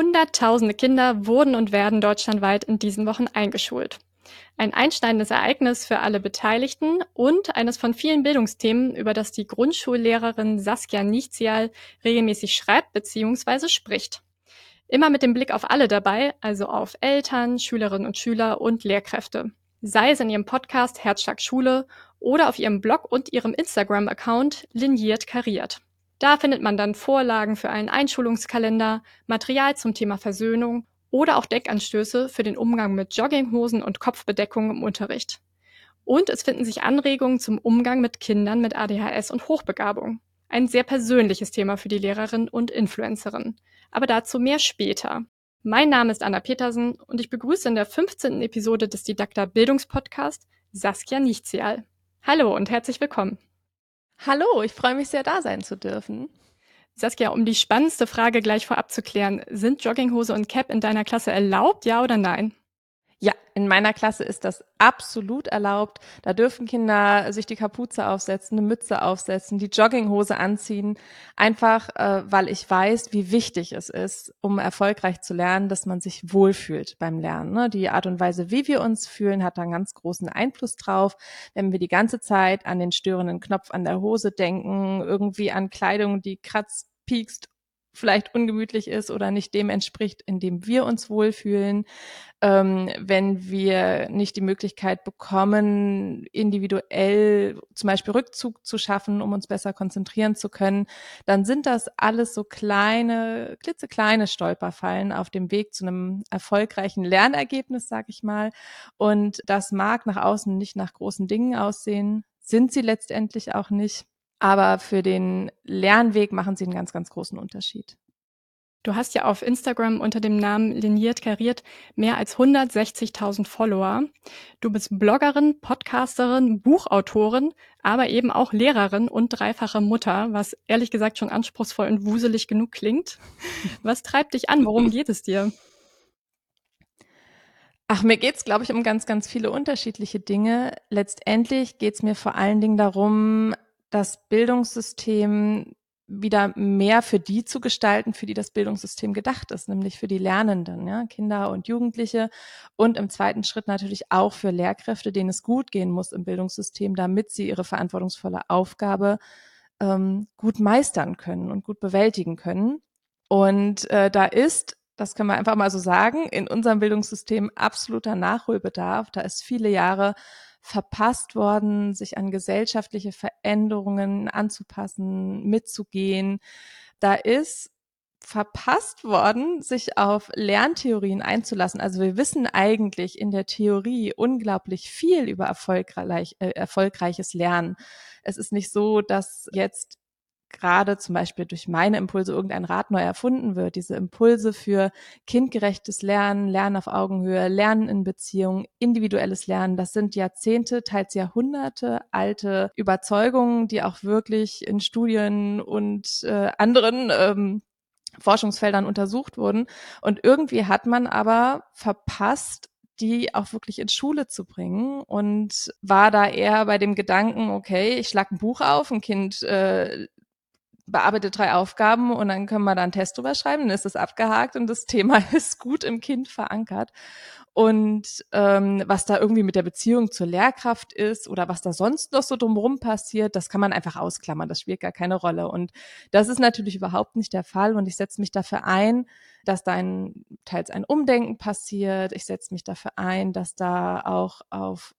Hunderttausende Kinder wurden und werden deutschlandweit in diesen Wochen eingeschult. Ein einschneidendes Ereignis für alle Beteiligten und eines von vielen Bildungsthemen, über das die Grundschullehrerin Saskia Nichtzial regelmäßig schreibt bzw. spricht. Immer mit dem Blick auf alle dabei, also auf Eltern, Schülerinnen und Schüler und Lehrkräfte. Sei es in ihrem Podcast Herzschlag Schule oder auf ihrem Blog und ihrem Instagram-Account Liniert Kariert. Da findet man dann Vorlagen für einen Einschulungskalender, Material zum Thema Versöhnung oder auch Deckanstöße für den Umgang mit Jogginghosen und Kopfbedeckung im Unterricht. Und es finden sich Anregungen zum Umgang mit Kindern mit ADHS und Hochbegabung. Ein sehr persönliches Thema für die Lehrerin und Influencerin. Aber dazu mehr später. Mein Name ist Anna Petersen und ich begrüße in der 15. Episode des Didakta Bildungspodcast Saskia Nichtzial. Hallo und herzlich willkommen. Hallo, ich freue mich sehr, da sein zu dürfen. Saskia, um die spannendste Frage gleich vorab zu klären, sind Jogginghose und Cap in deiner Klasse erlaubt, ja oder nein? Ja, in meiner Klasse ist das absolut erlaubt. Da dürfen Kinder sich die Kapuze aufsetzen, eine Mütze aufsetzen, die Jogginghose anziehen, einfach äh, weil ich weiß, wie wichtig es ist, um erfolgreich zu lernen, dass man sich wohlfühlt beim Lernen. Ne? Die Art und Weise, wie wir uns fühlen, hat da einen ganz großen Einfluss drauf. Wenn wir die ganze Zeit an den störenden Knopf an der Hose denken, irgendwie an Kleidung, die kratzt, piekst vielleicht ungemütlich ist oder nicht dem entspricht, in dem wir uns wohlfühlen, ähm, wenn wir nicht die Möglichkeit bekommen, individuell zum Beispiel Rückzug zu schaffen, um uns besser konzentrieren zu können, dann sind das alles so kleine, klitzekleine Stolperfallen auf dem Weg zu einem erfolgreichen Lernergebnis, sag ich mal. Und das mag nach außen nicht nach großen Dingen aussehen, sind sie letztendlich auch nicht. Aber für den Lernweg machen sie einen ganz, ganz großen Unterschied. Du hast ja auf Instagram unter dem Namen Liniert Kariert mehr als 160.000 Follower. Du bist Bloggerin, Podcasterin, Buchautorin, aber eben auch Lehrerin und dreifache Mutter, was ehrlich gesagt schon anspruchsvoll und wuselig genug klingt. Was treibt dich an? Worum geht es dir? Ach, mir geht's, glaube ich, um ganz, ganz viele unterschiedliche Dinge. Letztendlich geht's mir vor allen Dingen darum, das Bildungssystem wieder mehr für die zu gestalten, für die das Bildungssystem gedacht ist, nämlich für die Lernenden, ja, Kinder und Jugendliche und im zweiten Schritt natürlich auch für Lehrkräfte, denen es gut gehen muss im Bildungssystem, damit sie ihre verantwortungsvolle Aufgabe ähm, gut meistern können und gut bewältigen können. Und äh, da ist, das können wir einfach mal so sagen, in unserem Bildungssystem absoluter Nachholbedarf. Da ist viele Jahre verpasst worden, sich an gesellschaftliche Veränderungen anzupassen, mitzugehen. Da ist verpasst worden, sich auf Lerntheorien einzulassen. Also wir wissen eigentlich in der Theorie unglaublich viel über erfolgreich, äh, erfolgreiches Lernen. Es ist nicht so, dass jetzt gerade zum Beispiel durch meine Impulse irgendein Rad neu erfunden wird. Diese Impulse für kindgerechtes Lernen, Lernen auf Augenhöhe, Lernen in Beziehung, individuelles Lernen, das sind Jahrzehnte, teils Jahrhunderte alte Überzeugungen, die auch wirklich in Studien und äh, anderen ähm, Forschungsfeldern untersucht wurden. Und irgendwie hat man aber verpasst, die auch wirklich in Schule zu bringen und war da eher bei dem Gedanken, okay, ich schlag ein Buch auf, ein Kind äh, bearbeitet drei Aufgaben und dann können wir da einen Test drüber schreiben, dann ist es abgehakt und das Thema ist gut im Kind verankert. Und ähm, was da irgendwie mit der Beziehung zur Lehrkraft ist oder was da sonst noch so drumherum passiert, das kann man einfach ausklammern, das spielt gar keine Rolle. Und das ist natürlich überhaupt nicht der Fall und ich setze mich dafür ein, dass da ein, teils ein Umdenken passiert. Ich setze mich dafür ein, dass da auch auf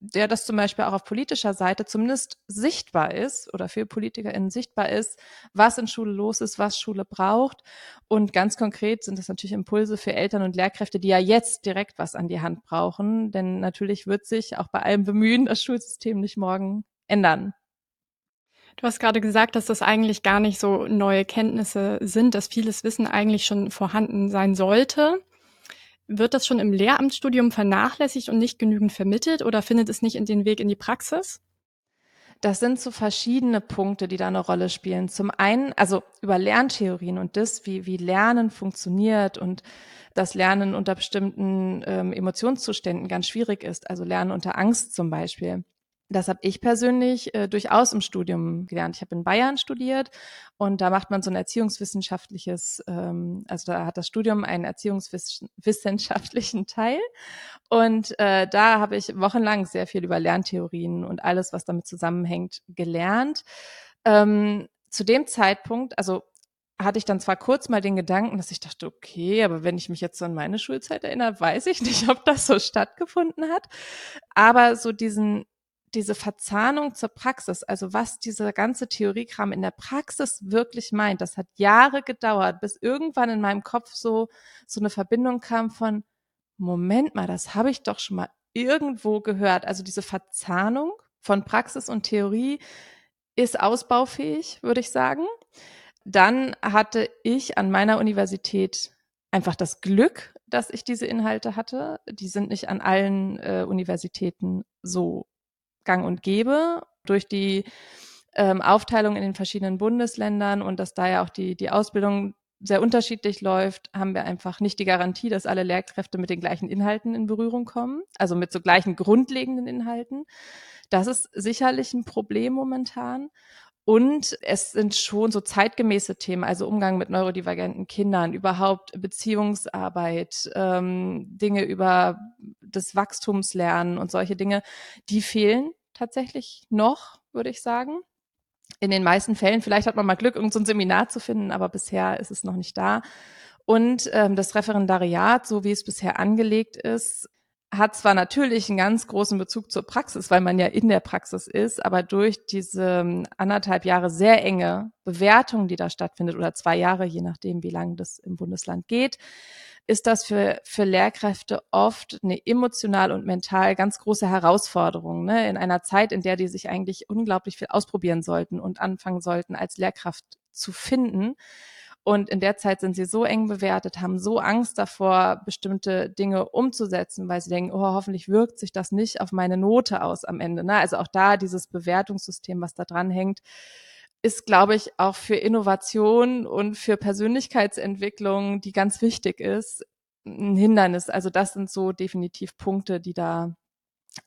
der das zum Beispiel auch auf politischer Seite zumindest sichtbar ist oder für PolitikerInnen sichtbar ist, was in Schule los ist, was Schule braucht. Und ganz konkret sind das natürlich Impulse für Eltern und Lehrkräfte, die ja jetzt direkt was an die Hand brauchen. Denn natürlich wird sich auch bei allem Bemühen das Schulsystem nicht morgen ändern. Du hast gerade gesagt, dass das eigentlich gar nicht so neue Kenntnisse sind, dass vieles Wissen eigentlich schon vorhanden sein sollte. Wird das schon im Lehramtsstudium vernachlässigt und nicht genügend vermittelt oder findet es nicht in den Weg in die Praxis? Das sind so verschiedene Punkte, die da eine Rolle spielen. Zum einen, also über Lerntheorien und das, wie, wie Lernen funktioniert und das Lernen unter bestimmten ähm, Emotionszuständen ganz schwierig ist, also Lernen unter Angst zum Beispiel. Das habe ich persönlich äh, durchaus im Studium gelernt. Ich habe in Bayern studiert und da macht man so ein erziehungswissenschaftliches, ähm, also da hat das Studium einen erziehungswissenschaftlichen Teil. Und äh, da habe ich wochenlang sehr viel über Lerntheorien und alles, was damit zusammenhängt, gelernt. Ähm, zu dem Zeitpunkt, also hatte ich dann zwar kurz mal den Gedanken, dass ich dachte, okay, aber wenn ich mich jetzt so an meine Schulzeit erinnere, weiß ich nicht, ob das so stattgefunden hat. Aber so diesen diese Verzahnung zur Praxis, also was dieser ganze Theoriekram in der Praxis wirklich meint, das hat Jahre gedauert, bis irgendwann in meinem Kopf so, so eine Verbindung kam von, Moment mal, das habe ich doch schon mal irgendwo gehört. Also diese Verzahnung von Praxis und Theorie ist ausbaufähig, würde ich sagen. Dann hatte ich an meiner Universität einfach das Glück, dass ich diese Inhalte hatte. Die sind nicht an allen äh, Universitäten so gang und gäbe durch die ähm, Aufteilung in den verschiedenen Bundesländern und dass da ja auch die, die Ausbildung sehr unterschiedlich läuft, haben wir einfach nicht die Garantie, dass alle Lehrkräfte mit den gleichen Inhalten in Berührung kommen, also mit so gleichen grundlegenden Inhalten. Das ist sicherlich ein Problem momentan. Und es sind schon so zeitgemäße Themen, also Umgang mit neurodivergenten Kindern, überhaupt Beziehungsarbeit, ähm, Dinge über das Wachstumslernen und solche Dinge, die fehlen tatsächlich noch, würde ich sagen. In den meisten Fällen, vielleicht hat man mal Glück, irgendein so Seminar zu finden, aber bisher ist es noch nicht da. Und ähm, das Referendariat, so wie es bisher angelegt ist, hat zwar natürlich einen ganz großen Bezug zur Praxis, weil man ja in der Praxis ist, aber durch diese ähm, anderthalb Jahre sehr enge Bewertung, die da stattfindet, oder zwei Jahre, je nachdem, wie lange das im Bundesland geht, ist das für, für Lehrkräfte oft eine emotional und mental ganz große Herausforderung, ne? in einer Zeit, in der die sich eigentlich unglaublich viel ausprobieren sollten und anfangen sollten, als Lehrkraft zu finden und in der Zeit sind sie so eng bewertet, haben so Angst davor, bestimmte Dinge umzusetzen, weil sie denken, oh, hoffentlich wirkt sich das nicht auf meine Note aus am Ende. Ne? Also auch da dieses Bewertungssystem, was da dran hängt, ist, glaube ich, auch für Innovation und für Persönlichkeitsentwicklung, die ganz wichtig ist, ein Hindernis. Also das sind so definitiv Punkte, die da,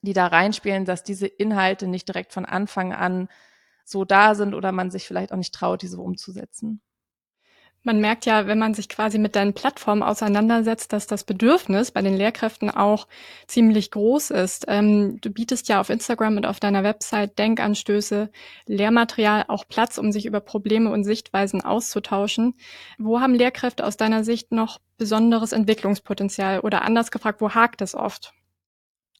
die da reinspielen, dass diese Inhalte nicht direkt von Anfang an so da sind oder man sich vielleicht auch nicht traut, diese umzusetzen. Man merkt ja, wenn man sich quasi mit deinen Plattformen auseinandersetzt, dass das Bedürfnis bei den Lehrkräften auch ziemlich groß ist. Ähm, du bietest ja auf Instagram und auf deiner Website Denkanstöße, Lehrmaterial auch Platz, um sich über Probleme und Sichtweisen auszutauschen. Wo haben Lehrkräfte aus deiner Sicht noch besonderes Entwicklungspotenzial oder anders gefragt, wo hakt es oft?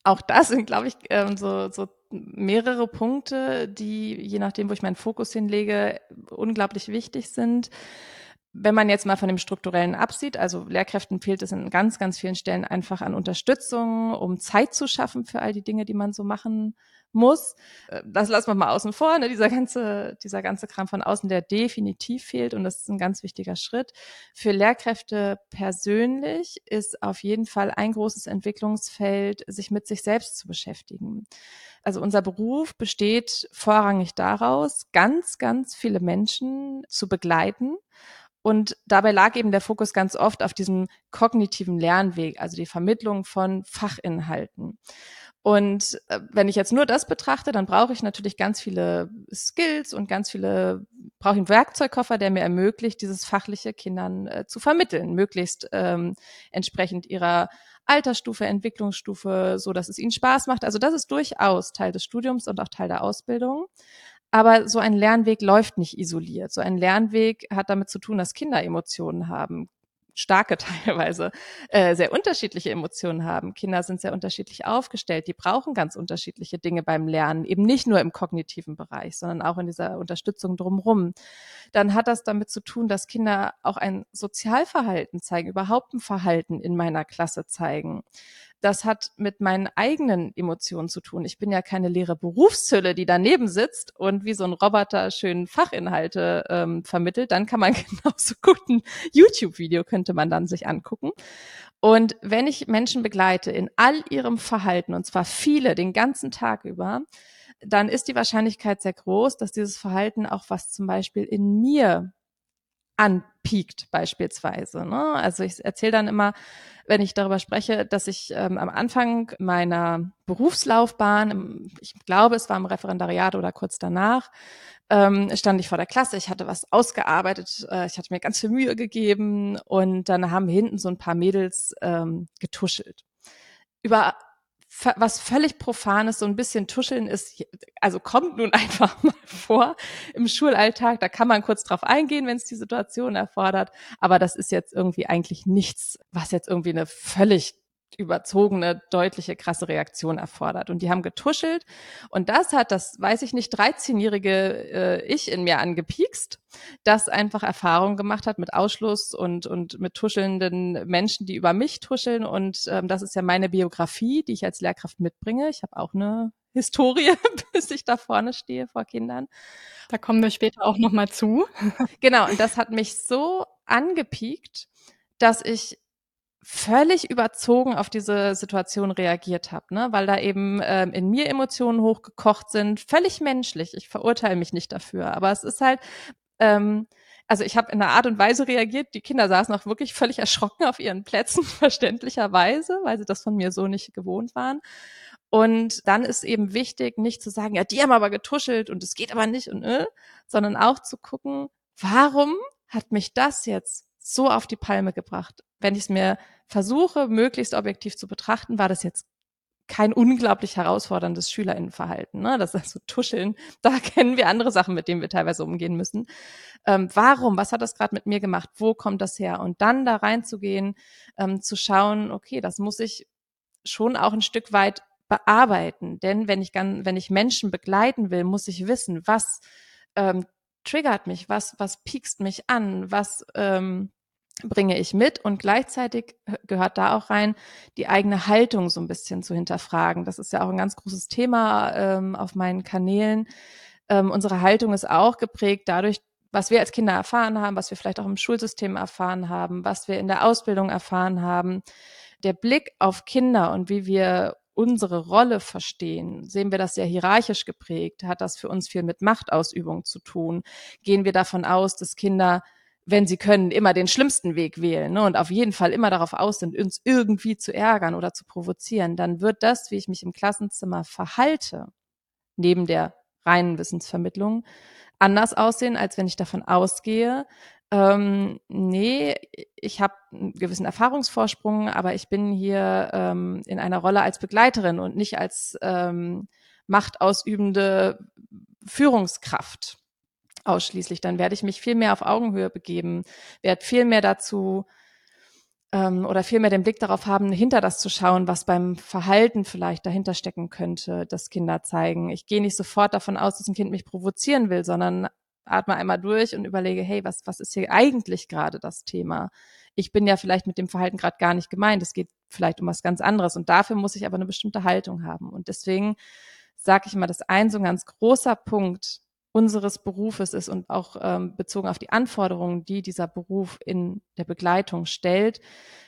Auch das sind, glaube ich, ähm, so, so mehrere Punkte, die, je nachdem, wo ich meinen Fokus hinlege, unglaublich wichtig sind wenn man jetzt mal von dem Strukturellen absieht, also Lehrkräften fehlt es in ganz, ganz vielen Stellen einfach an Unterstützung, um Zeit zu schaffen für all die Dinge, die man so machen muss. Äh, das lassen wir mal außen vor, ne? dieser ganze, dieser ganze Kram von außen, der definitiv fehlt und das ist ein ganz wichtiger Schritt. Für Lehrkräfte persönlich ist auf jeden Fall ein großes Entwicklungsfeld, sich mit sich selbst zu beschäftigen. Also unser Beruf besteht vorrangig daraus, ganz, ganz viele Menschen zu begleiten und dabei lag eben der Fokus ganz oft auf diesem kognitiven Lernweg, also die Vermittlung von Fachinhalten. Und äh, wenn ich jetzt nur das betrachte, dann brauche ich natürlich ganz viele Skills und ganz viele, brauche ich einen Werkzeugkoffer, der mir ermöglicht, dieses fachliche Kindern äh, zu vermitteln, möglichst ähm, entsprechend ihrer Altersstufe, Entwicklungsstufe, so dass es ihnen Spaß macht. Also das ist durchaus Teil des Studiums und auch Teil der Ausbildung. Aber so ein Lernweg läuft nicht isoliert. So ein Lernweg hat damit zu tun, dass Kinder Emotionen haben, starke teilweise, äh, sehr unterschiedliche Emotionen haben. Kinder sind sehr unterschiedlich aufgestellt. Die brauchen ganz unterschiedliche Dinge beim Lernen, eben nicht nur im kognitiven Bereich, sondern auch in dieser Unterstützung drumherum. Dann hat das damit zu tun, dass Kinder auch ein Sozialverhalten zeigen, überhaupt ein Verhalten in meiner Klasse zeigen das hat mit meinen eigenen Emotionen zu tun. Ich bin ja keine leere Berufshülle, die daneben sitzt und wie so ein Roboter schön Fachinhalte ähm, vermittelt. Dann kann man genauso gut ein YouTube-Video könnte man dann sich angucken. Und wenn ich Menschen begleite in all ihrem Verhalten, und zwar viele den ganzen Tag über, dann ist die Wahrscheinlichkeit sehr groß, dass dieses Verhalten auch was zum Beispiel in mir anpiekt beispielsweise. Ne? Also ich erzähle dann immer, wenn ich darüber spreche, dass ich ähm, am Anfang meiner Berufslaufbahn, ich glaube, es war im Referendariat oder kurz danach, ähm, stand ich vor der Klasse, ich hatte was ausgearbeitet, äh, ich hatte mir ganz viel Mühe gegeben und dann haben hinten so ein paar Mädels ähm, getuschelt. Über was völlig profanes, so ein bisschen tuscheln ist, also kommt nun einfach mal vor im Schulalltag. Da kann man kurz drauf eingehen, wenn es die Situation erfordert. Aber das ist jetzt irgendwie eigentlich nichts, was jetzt irgendwie eine völlig überzogene, deutliche, krasse Reaktion erfordert. Und die haben getuschelt. Und das hat das, weiß ich nicht, 13-jährige äh, Ich in mir angepiekst, das einfach Erfahrung gemacht hat mit Ausschluss und, und mit tuschelnden Menschen, die über mich tuscheln. Und ähm, das ist ja meine Biografie, die ich als Lehrkraft mitbringe. Ich habe auch eine Historie, bis ich da vorne stehe vor Kindern. Da kommen wir später auch nochmal zu. genau, und das hat mich so angepiekt, dass ich völlig überzogen auf diese Situation reagiert habe, ne? weil da eben ähm, in mir Emotionen hochgekocht sind, völlig menschlich. Ich verurteile mich nicht dafür, aber es ist halt, ähm, also ich habe in einer Art und Weise reagiert, die Kinder saßen auch wirklich völlig erschrocken auf ihren Plätzen, verständlicherweise, weil sie das von mir so nicht gewohnt waren. Und dann ist eben wichtig, nicht zu sagen, ja, die haben aber getuschelt und es geht aber nicht und äh, sondern auch zu gucken, warum hat mich das jetzt so auf die Palme gebracht? Wenn ich es mir versuche, möglichst objektiv zu betrachten, war das jetzt kein unglaublich herausforderndes Schülerinnenverhalten. Ne? Das ist so Tuscheln. Da kennen wir andere Sachen, mit denen wir teilweise umgehen müssen. Ähm, warum? Was hat das gerade mit mir gemacht? Wo kommt das her? Und dann da reinzugehen, ähm, zu schauen, okay, das muss ich schon auch ein Stück weit bearbeiten. Denn wenn ich, ganz, wenn ich Menschen begleiten will, muss ich wissen, was ähm, triggert mich, was, was piekst mich an, was ähm, bringe ich mit und gleichzeitig gehört da auch rein, die eigene Haltung so ein bisschen zu hinterfragen. Das ist ja auch ein ganz großes Thema ähm, auf meinen Kanälen. Ähm, unsere Haltung ist auch geprägt dadurch, was wir als Kinder erfahren haben, was wir vielleicht auch im Schulsystem erfahren haben, was wir in der Ausbildung erfahren haben. Der Blick auf Kinder und wie wir unsere Rolle verstehen, sehen wir das sehr hierarchisch geprägt, hat das für uns viel mit Machtausübung zu tun. Gehen wir davon aus, dass Kinder wenn sie können, immer den schlimmsten Weg wählen ne, und auf jeden Fall immer darauf aus sind, uns irgendwie zu ärgern oder zu provozieren, dann wird das, wie ich mich im Klassenzimmer verhalte, neben der reinen Wissensvermittlung, anders aussehen, als wenn ich davon ausgehe, ähm, nee, ich habe einen gewissen Erfahrungsvorsprung, aber ich bin hier ähm, in einer Rolle als Begleiterin und nicht als ähm, machtausübende Führungskraft ausschließlich. Dann werde ich mich viel mehr auf Augenhöhe begeben, werde viel mehr dazu ähm, oder viel mehr den Blick darauf haben, hinter das zu schauen, was beim Verhalten vielleicht dahinter stecken könnte, das Kinder zeigen. Ich gehe nicht sofort davon aus, dass ein Kind mich provozieren will, sondern atme einmal durch und überlege, hey, was, was ist hier eigentlich gerade das Thema? Ich bin ja vielleicht mit dem Verhalten gerade gar nicht gemeint. Es geht vielleicht um was ganz anderes. Und dafür muss ich aber eine bestimmte Haltung haben. Und deswegen sage ich mal, dass ein so ein ganz großer Punkt unseres Berufes ist und auch ähm, bezogen auf die Anforderungen, die dieser Beruf in der Begleitung stellt,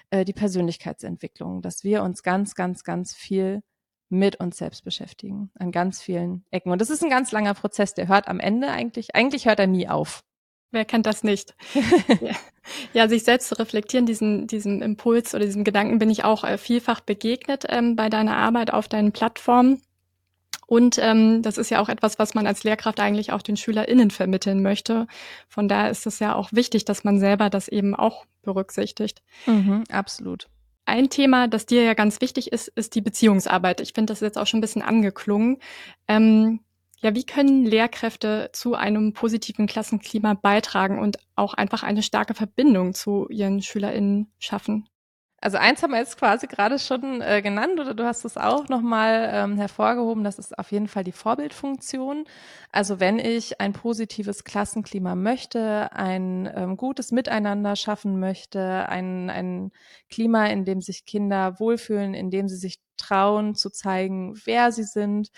äh, die Persönlichkeitsentwicklung, dass wir uns ganz, ganz, ganz viel mit uns selbst beschäftigen, an ganz vielen Ecken. Und das ist ein ganz langer Prozess, der hört am Ende eigentlich, eigentlich hört er nie auf. Wer kennt das nicht? ja. ja. sich selbst zu reflektieren, diesen, diesem Impuls oder diesem Gedanken bin ich auch äh, vielfach begegnet ähm, bei deiner Arbeit auf deinen Plattformen. Und ähm, das ist ja auch etwas, was man als Lehrkraft eigentlich auch den SchülerInnen vermitteln möchte. Von daher ist es ja auch wichtig, dass man selber das eben auch berücksichtigt. Mhm, absolut. Ein Thema, das dir ja ganz wichtig ist, ist die Beziehungsarbeit. Ich finde, das ist jetzt auch schon ein bisschen angeklungen. Ähm, ja, wie können Lehrkräfte zu einem positiven Klassenklima beitragen und auch einfach eine starke Verbindung zu ihren SchülerInnen schaffen? Also eins haben wir jetzt quasi gerade schon äh, genannt oder du hast es auch nochmal ähm, hervorgehoben, das ist auf jeden Fall die Vorbildfunktion. Also wenn ich ein positives Klassenklima möchte, ein ähm, gutes Miteinander schaffen möchte, ein, ein Klima, in dem sich Kinder wohlfühlen, in dem sie sich trauen zu zeigen, wer sie sind,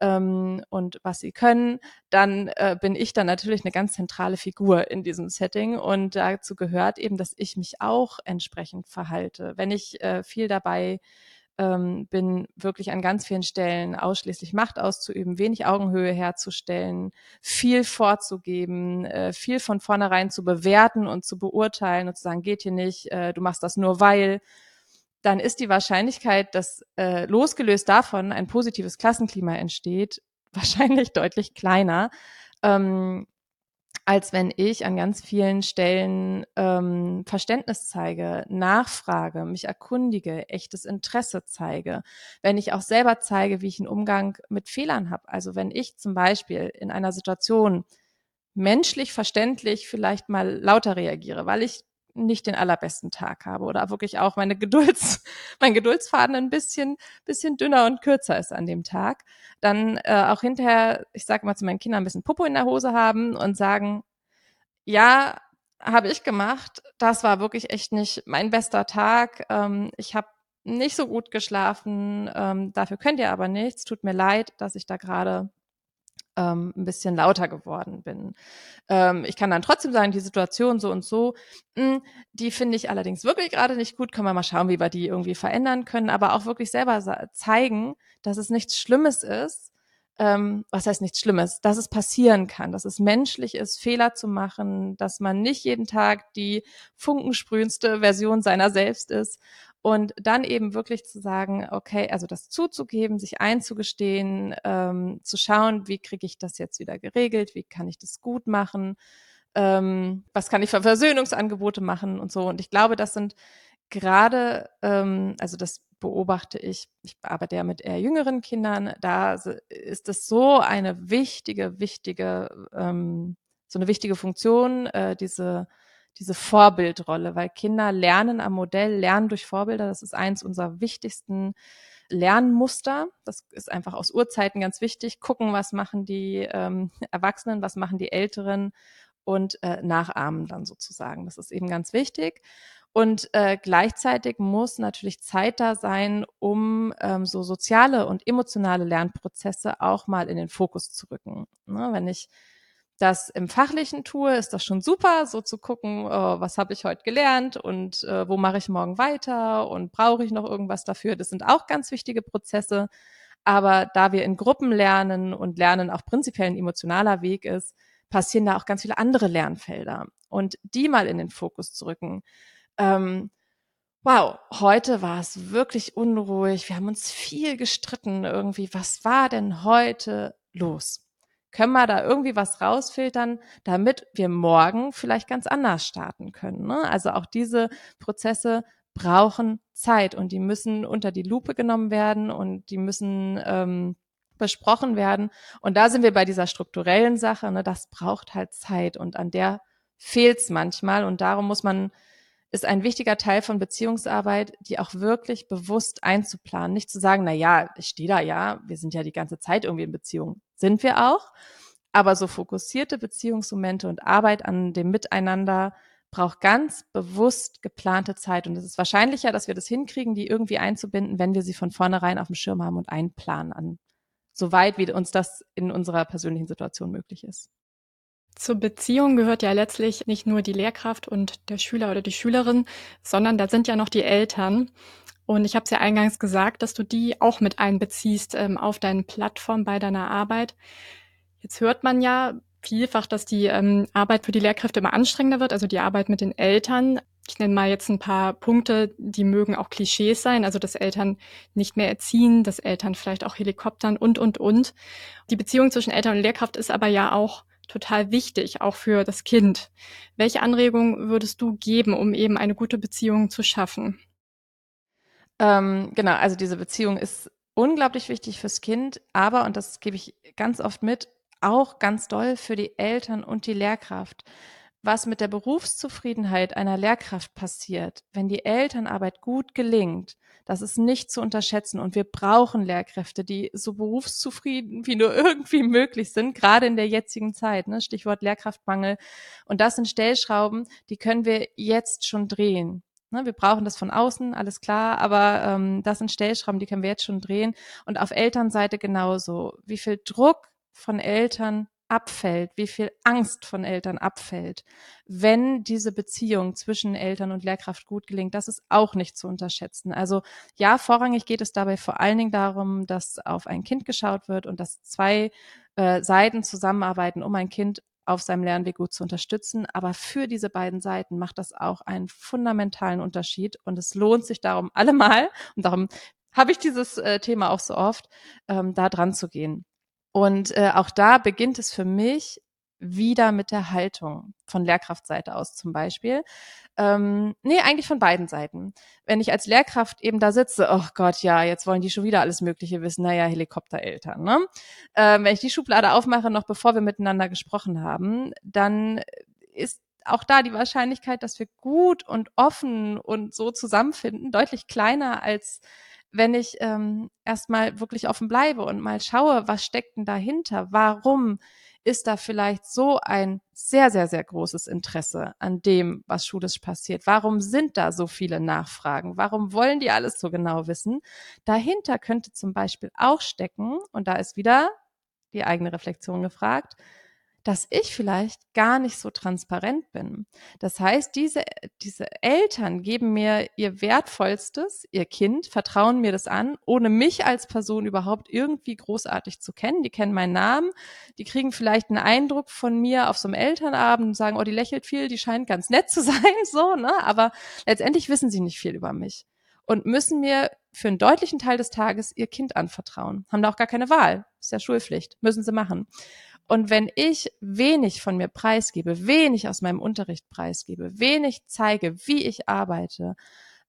ähm, und was sie können, dann äh, bin ich dann natürlich eine ganz zentrale Figur in diesem Setting. Und dazu gehört eben, dass ich mich auch entsprechend verhalte. Wenn ich äh, viel dabei ähm, bin, wirklich an ganz vielen Stellen ausschließlich Macht auszuüben, wenig Augenhöhe herzustellen, viel vorzugeben, äh, viel von vornherein zu bewerten und zu beurteilen und zu sagen, geht hier nicht, äh, du machst das nur weil, dann ist die Wahrscheinlichkeit, dass äh, losgelöst davon ein positives Klassenklima entsteht, wahrscheinlich deutlich kleiner. Ähm, als wenn ich an ganz vielen Stellen ähm, Verständnis zeige, nachfrage, mich erkundige, echtes Interesse zeige, wenn ich auch selber zeige, wie ich einen Umgang mit Fehlern habe. Also wenn ich zum Beispiel in einer Situation menschlich verständlich vielleicht mal lauter reagiere, weil ich nicht den allerbesten Tag habe oder wirklich auch meine Gedulds, mein Geduldsfaden ein bisschen, bisschen dünner und kürzer ist an dem Tag, dann äh, auch hinterher, ich sage mal zu meinen Kindern, ein bisschen Popo in der Hose haben und sagen, ja, habe ich gemacht. Das war wirklich echt nicht mein bester Tag. Ähm, ich habe nicht so gut geschlafen. Ähm, dafür könnt ihr aber nichts. Tut mir leid, dass ich da gerade ähm, ein bisschen lauter geworden bin. Ähm, ich kann dann trotzdem sagen, die Situation so und so, mh, hm, die finde ich allerdings wirklich gerade nicht gut. Können wir mal schauen, wie wir die irgendwie verändern können, aber auch wirklich selber zeigen, dass es nichts Schlimmes ist. Ähm, was heißt nichts Schlimmes, dass es passieren kann, dass es menschlich ist, Fehler zu machen, dass man nicht jeden Tag die funkensprühendste Version seiner selbst ist und dann eben wirklich zu sagen, okay, also das zuzugeben, sich einzugestehen, ähm, zu schauen, wie kriege ich das jetzt wieder geregelt, wie kann ich das gut machen, ähm, was kann ich für Versöhnungsangebote machen und so. Und ich glaube, das sind gerade, ähm, also das beobachte ich, ich arbeite ja mit eher jüngeren Kindern, da ist es so eine wichtige, wichtige, ähm, so eine wichtige Funktion, äh, diese diese Vorbildrolle, weil Kinder lernen am Modell, lernen durch Vorbilder. Das ist eins unserer wichtigsten Lernmuster. Das ist einfach aus Urzeiten ganz wichtig. Gucken, was machen die ähm, Erwachsenen, was machen die Älteren und äh, nachahmen dann sozusagen. Das ist eben ganz wichtig. Und äh, gleichzeitig muss natürlich Zeit da sein, um ähm, so soziale und emotionale Lernprozesse auch mal in den Fokus zu rücken. Ne? Wenn ich das im Fachlichen tue, ist das schon super, so zu gucken, oh, was habe ich heute gelernt und äh, wo mache ich morgen weiter und brauche ich noch irgendwas dafür. Das sind auch ganz wichtige Prozesse. Aber da wir in Gruppen lernen und Lernen auch prinzipiell ein emotionaler Weg ist, passieren da auch ganz viele andere Lernfelder. Und die mal in den Fokus zu rücken. Ähm, wow, heute war es wirklich unruhig. Wir haben uns viel gestritten irgendwie. Was war denn heute los? Können wir da irgendwie was rausfiltern, damit wir morgen vielleicht ganz anders starten können. Ne? Also auch diese Prozesse brauchen Zeit und die müssen unter die Lupe genommen werden und die müssen ähm, besprochen werden. Und da sind wir bei dieser strukturellen Sache. Ne? Das braucht halt Zeit und an der fehlt es manchmal und darum muss man ist ein wichtiger Teil von Beziehungsarbeit, die auch wirklich bewusst einzuplanen. Nicht zu sagen, na ja, ich stehe da ja, wir sind ja die ganze Zeit irgendwie in Beziehung. Sind wir auch. Aber so fokussierte Beziehungsmomente und Arbeit an dem Miteinander braucht ganz bewusst geplante Zeit. Und es ist wahrscheinlicher, dass wir das hinkriegen, die irgendwie einzubinden, wenn wir sie von vornherein auf dem Schirm haben und einplanen an, soweit wie uns das in unserer persönlichen Situation möglich ist. Zur Beziehung gehört ja letztlich nicht nur die Lehrkraft und der Schüler oder die Schülerin, sondern da sind ja noch die Eltern. Und ich habe es ja eingangs gesagt, dass du die auch mit einbeziehst ähm, auf deinen Plattform bei deiner Arbeit. Jetzt hört man ja vielfach, dass die ähm, Arbeit für die Lehrkräfte immer anstrengender wird, also die Arbeit mit den Eltern. Ich nenne mal jetzt ein paar Punkte, die mögen auch Klischees sein, also dass Eltern nicht mehr erziehen, dass Eltern vielleicht auch Helikoptern und, und, und. Die Beziehung zwischen Eltern und Lehrkraft ist aber ja auch total wichtig, auch für das Kind. Welche Anregungen würdest du geben, um eben eine gute Beziehung zu schaffen? Ähm, genau, also diese Beziehung ist unglaublich wichtig fürs Kind, aber, und das gebe ich ganz oft mit, auch ganz doll für die Eltern und die Lehrkraft was mit der Berufszufriedenheit einer Lehrkraft passiert, wenn die Elternarbeit gut gelingt, das ist nicht zu unterschätzen. Und wir brauchen Lehrkräfte, die so berufszufrieden wie nur irgendwie möglich sind, gerade in der jetzigen Zeit. Ne? Stichwort Lehrkraftmangel. Und das sind Stellschrauben, die können wir jetzt schon drehen. Ne? Wir brauchen das von außen, alles klar, aber ähm, das sind Stellschrauben, die können wir jetzt schon drehen. Und auf Elternseite genauso. Wie viel Druck von Eltern abfällt, wie viel Angst von Eltern abfällt, wenn diese Beziehung zwischen Eltern und Lehrkraft gut gelingt, das ist auch nicht zu unterschätzen. Also ja, vorrangig geht es dabei vor allen Dingen darum, dass auf ein Kind geschaut wird und dass zwei äh, Seiten zusammenarbeiten, um ein Kind auf seinem Lernweg gut zu unterstützen. Aber für diese beiden Seiten macht das auch einen fundamentalen Unterschied und es lohnt sich darum allemal und darum habe ich dieses äh, Thema auch so oft, ähm, da dran zu gehen. Und äh, auch da beginnt es für mich wieder mit der Haltung von Lehrkraftseite aus zum Beispiel. Ähm, nee, eigentlich von beiden Seiten. Wenn ich als Lehrkraft eben da sitze, oh Gott, ja, jetzt wollen die schon wieder alles Mögliche wissen, naja, Helikoptereltern, ne? Ähm, wenn ich die Schublade aufmache, noch bevor wir miteinander gesprochen haben, dann ist auch da die Wahrscheinlichkeit, dass wir gut und offen und so zusammenfinden, deutlich kleiner als wenn ich ähm, erstmal wirklich offen bleibe und mal schaue, was steckt denn dahinter? Warum ist da vielleicht so ein sehr, sehr, sehr großes Interesse an dem, was schulisch passiert? Warum sind da so viele Nachfragen? Warum wollen die alles so genau wissen? Dahinter könnte zum Beispiel auch stecken, und da ist wieder die eigene Reflexion gefragt, dass ich vielleicht gar nicht so transparent bin. Das heißt, diese, diese Eltern geben mir ihr Wertvollstes, ihr Kind, vertrauen mir das an, ohne mich als Person überhaupt irgendwie großartig zu kennen. Die kennen meinen Namen, die kriegen vielleicht einen Eindruck von mir auf so einem Elternabend und sagen, oh, die lächelt viel, die scheint ganz nett zu sein, so, ne? Aber letztendlich wissen sie nicht viel über mich und müssen mir für einen deutlichen Teil des Tages ihr Kind anvertrauen. Haben da auch gar keine Wahl. Ist ja Schulpflicht. Müssen sie machen. Und wenn ich wenig von mir preisgebe, wenig aus meinem Unterricht preisgebe, wenig zeige, wie ich arbeite,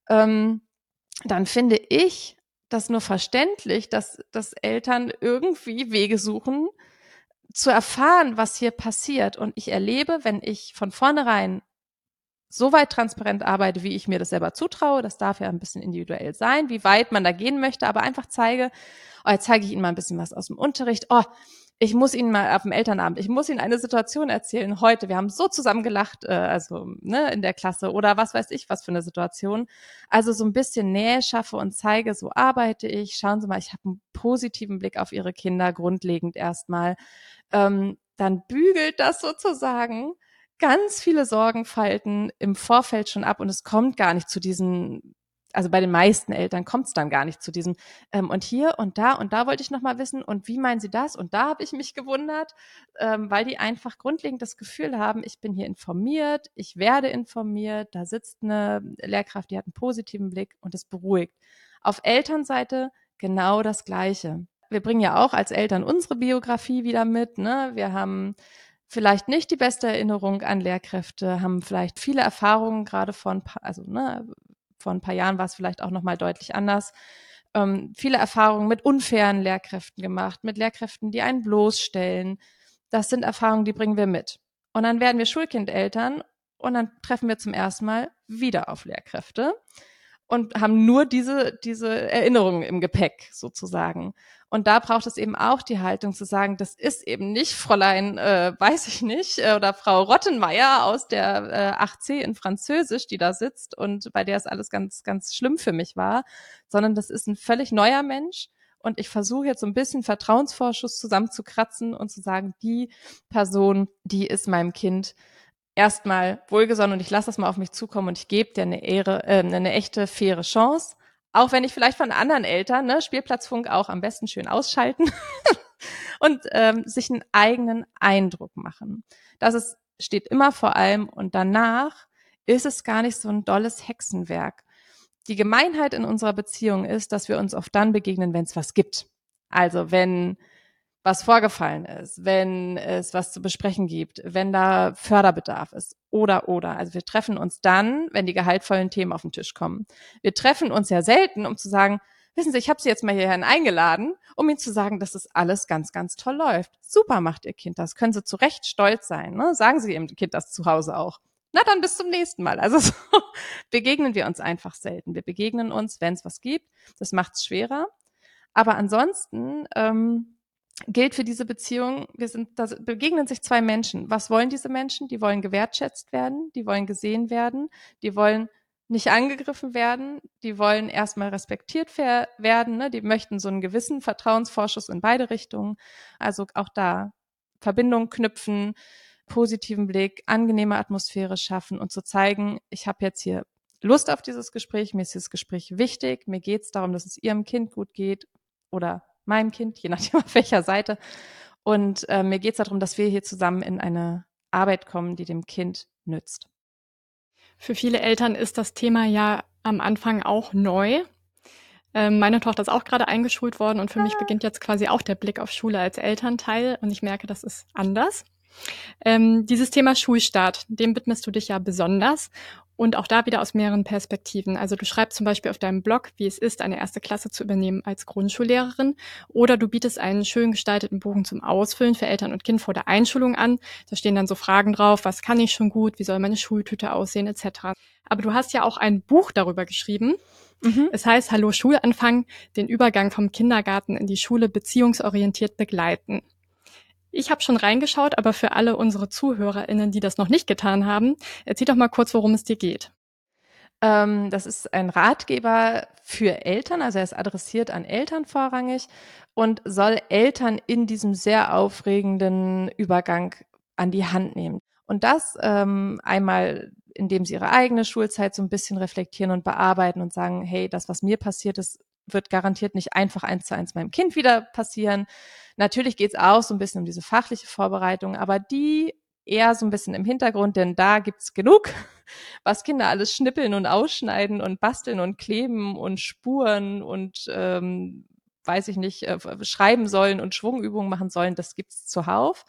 ähm, dann finde ich das nur verständlich, dass, dass Eltern irgendwie Wege suchen, zu erfahren, was hier passiert. Und ich erlebe, wenn ich von vornherein so weit transparent arbeite, wie ich mir das selber zutraue, das darf ja ein bisschen individuell sein, wie weit man da gehen möchte, aber einfach zeige, oh, jetzt zeige ich Ihnen mal ein bisschen was aus dem Unterricht. Oh, ich muss Ihnen mal auf dem Elternabend, ich muss Ihnen eine Situation erzählen heute. Wir haben so zusammen gelacht, äh, also ne, in der Klasse oder was weiß ich, was für eine Situation. Also so ein bisschen Nähe schaffe und zeige, so arbeite ich. Schauen Sie mal, ich habe einen positiven Blick auf Ihre Kinder, grundlegend erstmal. Ähm, dann bügelt das sozusagen ganz viele Sorgenfalten im Vorfeld schon ab und es kommt gar nicht zu diesen also bei den meisten Eltern kommt es dann gar nicht zu diesem ähm, und hier und da und da wollte ich noch mal wissen und wie meinen Sie das und da habe ich mich gewundert, ähm, weil die einfach grundlegend das Gefühl haben, ich bin hier informiert, ich werde informiert, da sitzt eine Lehrkraft, die hat einen positiven Blick und es beruhigt. Auf Elternseite genau das Gleiche. Wir bringen ja auch als Eltern unsere Biografie wieder mit. Ne? Wir haben vielleicht nicht die beste Erinnerung an Lehrkräfte, haben vielleicht viele Erfahrungen gerade von, also ne, vor ein paar Jahren war es vielleicht auch nochmal deutlich anders. Ähm, viele Erfahrungen mit unfairen Lehrkräften gemacht, mit Lehrkräften, die einen bloßstellen. Das sind Erfahrungen, die bringen wir mit. Und dann werden wir Schulkindeltern und dann treffen wir zum ersten Mal wieder auf Lehrkräfte und haben nur diese, diese Erinnerungen im Gepäck sozusagen. Und da braucht es eben auch die Haltung zu sagen, das ist eben nicht Fräulein, äh, weiß ich nicht, äh, oder Frau Rottenmeier aus der äh, 8c in Französisch, die da sitzt und bei der es alles ganz, ganz schlimm für mich war, sondern das ist ein völlig neuer Mensch. Und ich versuche jetzt so ein bisschen Vertrauensvorschuss zusammenzukratzen und zu sagen, die Person, die ist meinem Kind erstmal wohlgesonnen und ich lasse das mal auf mich zukommen und ich gebe dir eine Ehre, äh, eine echte faire Chance. Auch wenn ich vielleicht von anderen Eltern, ne, Spielplatzfunk auch am besten schön ausschalten und ähm, sich einen eigenen Eindruck machen. Das ist, steht immer vor allem und danach ist es gar nicht so ein dolles Hexenwerk. Die Gemeinheit in unserer Beziehung ist, dass wir uns oft dann begegnen, wenn es was gibt. Also wenn was vorgefallen ist, wenn es was zu besprechen gibt, wenn da Förderbedarf ist oder oder. Also wir treffen uns dann, wenn die gehaltvollen Themen auf den Tisch kommen. Wir treffen uns ja selten, um zu sagen, wissen Sie, ich habe Sie jetzt mal hierhin eingeladen, um Ihnen zu sagen, dass das alles ganz, ganz toll läuft. Super macht Ihr Kind das. Können Sie zu Recht stolz sein. Ne? Sagen Sie Ihrem Kind das zu Hause auch. Na dann bis zum nächsten Mal. Also so begegnen wir uns einfach selten. Wir begegnen uns, wenn es was gibt. Das macht es schwerer. Aber ansonsten ähm, gilt für diese Beziehung, wir sind, da begegnen sich zwei Menschen. Was wollen diese Menschen? Die wollen gewertschätzt werden, die wollen gesehen werden, die wollen nicht angegriffen werden, die wollen erstmal respektiert werden, ne? die möchten so einen gewissen Vertrauensvorschuss in beide Richtungen. Also auch da Verbindung knüpfen, positiven Blick, angenehme Atmosphäre schaffen und zu zeigen, ich habe jetzt hier Lust auf dieses Gespräch, mir ist dieses Gespräch wichtig, mir geht es darum, dass es Ihrem Kind gut geht oder meinem Kind, je nachdem auf welcher Seite. Und äh, mir geht es darum, dass wir hier zusammen in eine Arbeit kommen, die dem Kind nützt. Für viele Eltern ist das Thema ja am Anfang auch neu. Ähm, meine Tochter ist auch gerade eingeschult worden und für mich beginnt jetzt quasi auch der Blick auf Schule als Elternteil und ich merke, das ist anders. Ähm, dieses Thema Schulstart, dem widmest du dich ja besonders und auch da wieder aus mehreren Perspektiven. Also du schreibst zum Beispiel auf deinem Blog, wie es ist, eine erste Klasse zu übernehmen als Grundschullehrerin oder du bietest einen schön gestalteten Bogen zum Ausfüllen für Eltern und Kind vor der Einschulung an. Da stehen dann so Fragen drauf, was kann ich schon gut, wie soll meine Schultüte aussehen etc. Aber du hast ja auch ein Buch darüber geschrieben. Mhm. Es heißt Hallo Schulanfang, den Übergang vom Kindergarten in die Schule beziehungsorientiert begleiten. Ich habe schon reingeschaut, aber für alle unsere ZuhörerInnen, die das noch nicht getan haben, erzähl doch mal kurz, worum es dir geht. Ähm, das ist ein Ratgeber für Eltern, also er ist adressiert an Eltern vorrangig und soll Eltern in diesem sehr aufregenden Übergang an die Hand nehmen. Und das ähm, einmal, indem sie ihre eigene Schulzeit so ein bisschen reflektieren und bearbeiten und sagen, hey, das, was mir passiert ist, wird garantiert nicht einfach eins zu eins meinem Kind wieder passieren. Natürlich geht es auch so ein bisschen um diese fachliche Vorbereitung, aber die eher so ein bisschen im Hintergrund, denn da gibt's genug, was Kinder alles schnippeln und ausschneiden und basteln und kleben und spuren und ähm, weiß ich nicht, äh, schreiben sollen und Schwungübungen machen sollen, das gibt's zuhauf.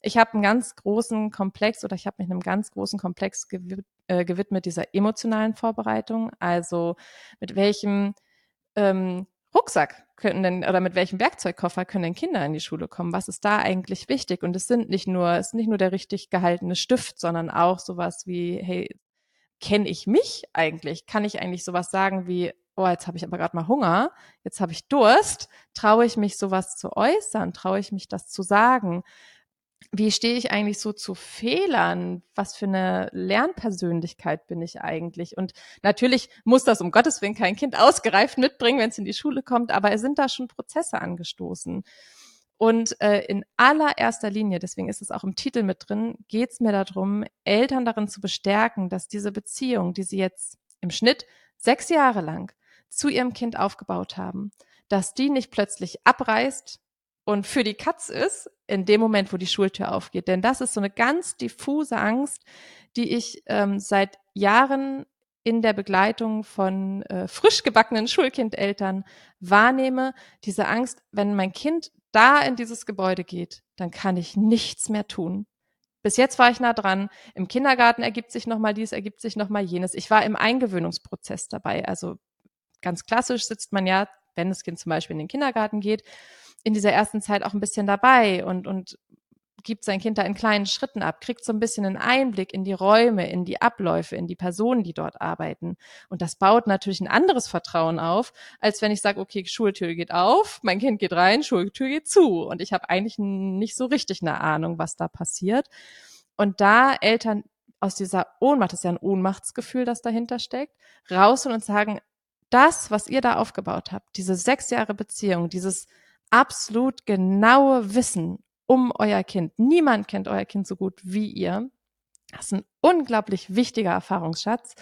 Ich habe einen ganz großen Komplex oder ich habe mich einem ganz großen Komplex äh, gewidmet dieser emotionalen Vorbereitung. Also mit welchem ähm, Rucksack können denn oder mit welchem Werkzeugkoffer können denn Kinder in die Schule kommen? Was ist da eigentlich wichtig? Und es sind nicht nur, es ist nicht nur der richtig gehaltene Stift, sondern auch sowas wie, hey, kenne ich mich eigentlich? Kann ich eigentlich sowas sagen wie, oh, jetzt habe ich aber gerade mal Hunger, jetzt habe ich Durst, traue ich mich sowas zu äußern, traue ich mich das zu sagen? Wie stehe ich eigentlich so zu Fehlern? Was für eine Lernpersönlichkeit bin ich eigentlich? Und natürlich muss das um Gottes Willen kein Kind ausgereift mitbringen, wenn es in die Schule kommt, aber es sind da schon Prozesse angestoßen. Und äh, in allererster Linie, deswegen ist es auch im Titel mit drin, geht es mir darum, Eltern darin zu bestärken, dass diese Beziehung, die sie jetzt im Schnitt sechs Jahre lang zu ihrem Kind aufgebaut haben, dass die nicht plötzlich abreißt, und für die Katz ist, in dem Moment, wo die Schultür aufgeht. Denn das ist so eine ganz diffuse Angst, die ich ähm, seit Jahren in der Begleitung von äh, frisch gebackenen Schulkindeltern wahrnehme. Diese Angst, wenn mein Kind da in dieses Gebäude geht, dann kann ich nichts mehr tun. Bis jetzt war ich nah dran. Im Kindergarten ergibt sich nochmal dies, ergibt sich nochmal jenes. Ich war im Eingewöhnungsprozess dabei. Also ganz klassisch sitzt man ja, wenn das Kind zum Beispiel in den Kindergarten geht, in dieser ersten Zeit auch ein bisschen dabei und, und gibt sein Kind da in kleinen Schritten ab, kriegt so ein bisschen einen Einblick in die Räume, in die Abläufe, in die Personen, die dort arbeiten. Und das baut natürlich ein anderes Vertrauen auf, als wenn ich sage, okay, Schultür geht auf, mein Kind geht rein, Schultür geht zu. Und ich habe eigentlich nicht so richtig eine Ahnung, was da passiert. Und da Eltern aus dieser Ohnmacht, das ist ja ein Ohnmachtsgefühl, das dahinter steckt, rausholen und sagen, das, was ihr da aufgebaut habt, diese sechs Jahre Beziehung, dieses absolut genaue Wissen um euer Kind. Niemand kennt euer Kind so gut wie ihr. Das ist ein unglaublich wichtiger Erfahrungsschatz.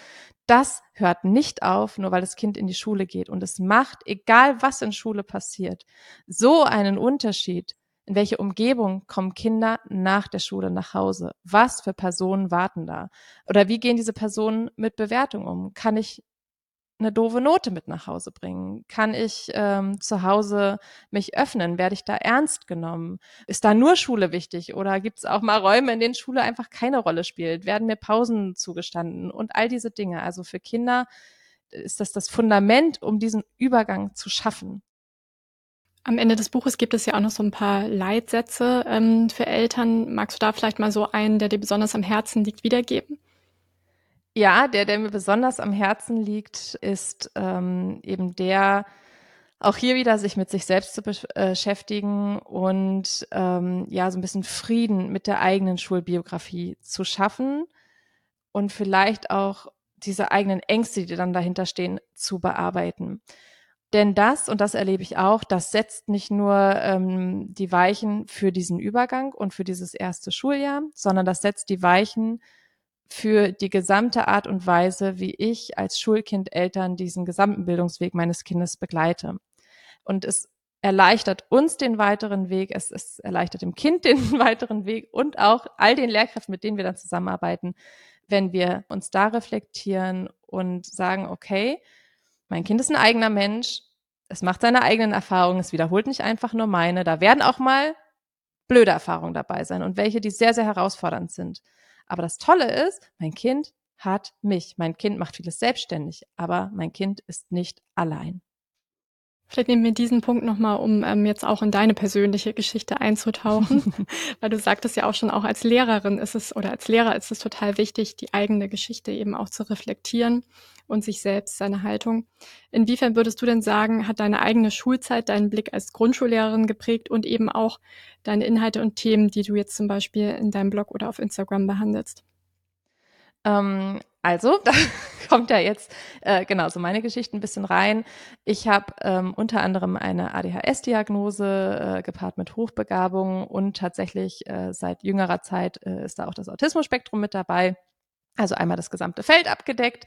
Das hört nicht auf, nur weil das Kind in die Schule geht. Und es macht, egal was in Schule passiert, so einen Unterschied, in welche Umgebung kommen Kinder nach der Schule nach Hause? Was für Personen warten da? Oder wie gehen diese Personen mit Bewertung um? Kann ich eine doofe Note mit nach Hause bringen? Kann ich ähm, zu Hause mich öffnen? Werde ich da ernst genommen? Ist da nur Schule wichtig oder gibt es auch mal Räume, in denen Schule einfach keine Rolle spielt? Werden mir Pausen zugestanden und all diese Dinge? Also für Kinder ist das das Fundament, um diesen Übergang zu schaffen. Am Ende des Buches gibt es ja auch noch so ein paar Leitsätze ähm, für Eltern. Magst du da vielleicht mal so einen, der dir besonders am Herzen liegt, wiedergeben? Ja, der, der mir besonders am Herzen liegt, ist ähm, eben der, auch hier wieder sich mit sich selbst zu äh, beschäftigen und ähm, ja, so ein bisschen Frieden mit der eigenen Schulbiografie zu schaffen und vielleicht auch diese eigenen Ängste, die dann dahinter stehen, zu bearbeiten. Denn das, und das erlebe ich auch, das setzt nicht nur ähm, die Weichen für diesen Übergang und für dieses erste Schuljahr, sondern das setzt die Weichen für die gesamte Art und Weise, wie ich als Schulkind Eltern diesen gesamten Bildungsweg meines Kindes begleite. Und es erleichtert uns den weiteren Weg, es, es erleichtert dem Kind den weiteren Weg und auch all den Lehrkräften, mit denen wir dann zusammenarbeiten, wenn wir uns da reflektieren und sagen, okay, mein Kind ist ein eigener Mensch, es macht seine eigenen Erfahrungen, es wiederholt nicht einfach nur meine. Da werden auch mal blöde Erfahrungen dabei sein und welche, die sehr, sehr herausfordernd sind. Aber das Tolle ist, mein Kind hat mich. Mein Kind macht vieles selbstständig, aber mein Kind ist nicht allein. Vielleicht nehmen wir diesen Punkt nochmal, um ähm, jetzt auch in deine persönliche Geschichte einzutauchen, weil du sagtest ja auch schon, auch als Lehrerin ist es oder als Lehrer ist es total wichtig, die eigene Geschichte eben auch zu reflektieren und sich selbst, seine Haltung. Inwiefern würdest du denn sagen, hat deine eigene Schulzeit deinen Blick als Grundschullehrerin geprägt und eben auch deine Inhalte und Themen, die du jetzt zum Beispiel in deinem Blog oder auf Instagram behandelst? Ähm, also, da kommt ja jetzt äh, genau so meine Geschichte ein bisschen rein. Ich habe ähm, unter anderem eine ADHS-Diagnose äh, gepaart mit Hochbegabung und tatsächlich äh, seit jüngerer Zeit äh, ist da auch das Autismus-Spektrum mit dabei. Also einmal das gesamte Feld abgedeckt.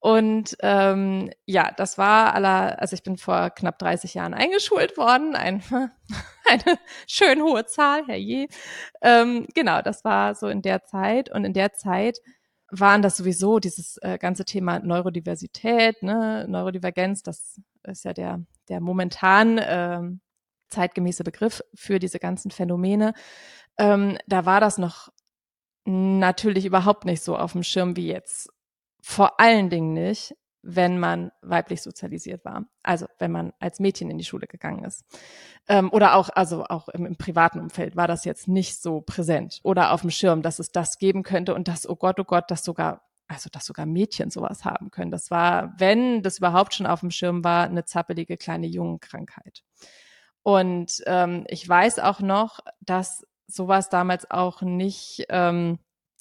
Und ähm, ja, das war aller, also ich bin vor knapp 30 Jahren eingeschult worden, ein, eine schön hohe Zahl, herrje. Ähm, genau, das war so in der Zeit. Und in der Zeit waren das sowieso dieses äh, ganze Thema Neurodiversität, ne, Neurodivergenz, das ist ja der, der momentan ähm, zeitgemäße Begriff für diese ganzen Phänomene. Ähm, da war das noch natürlich überhaupt nicht so auf dem Schirm wie jetzt. Vor allen Dingen nicht, wenn man weiblich sozialisiert war. Also wenn man als Mädchen in die Schule gegangen ist. Ähm, oder auch, also auch im, im, privaten Umfeld war das jetzt nicht so präsent oder auf dem Schirm, dass es das geben könnte und dass, oh Gott, oh Gott, dass sogar, also dass sogar Mädchen sowas haben können. Das war, wenn das überhaupt schon auf dem Schirm war, eine zappelige kleine Jungenkrankheit. Und ähm, ich weiß auch noch, dass sowas damals auch nicht ähm,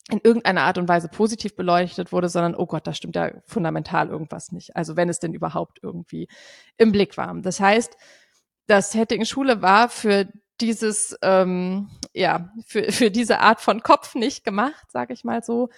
in irgendeiner Art und Weise positiv beleuchtet wurde, sondern, oh Gott, da stimmt ja fundamental irgendwas nicht. Also wenn es denn überhaupt irgendwie im Blick war. Das heißt, das Setting Schule war für dieses, ähm, ja, für, für diese Art von Kopf nicht gemacht, sage ich mal so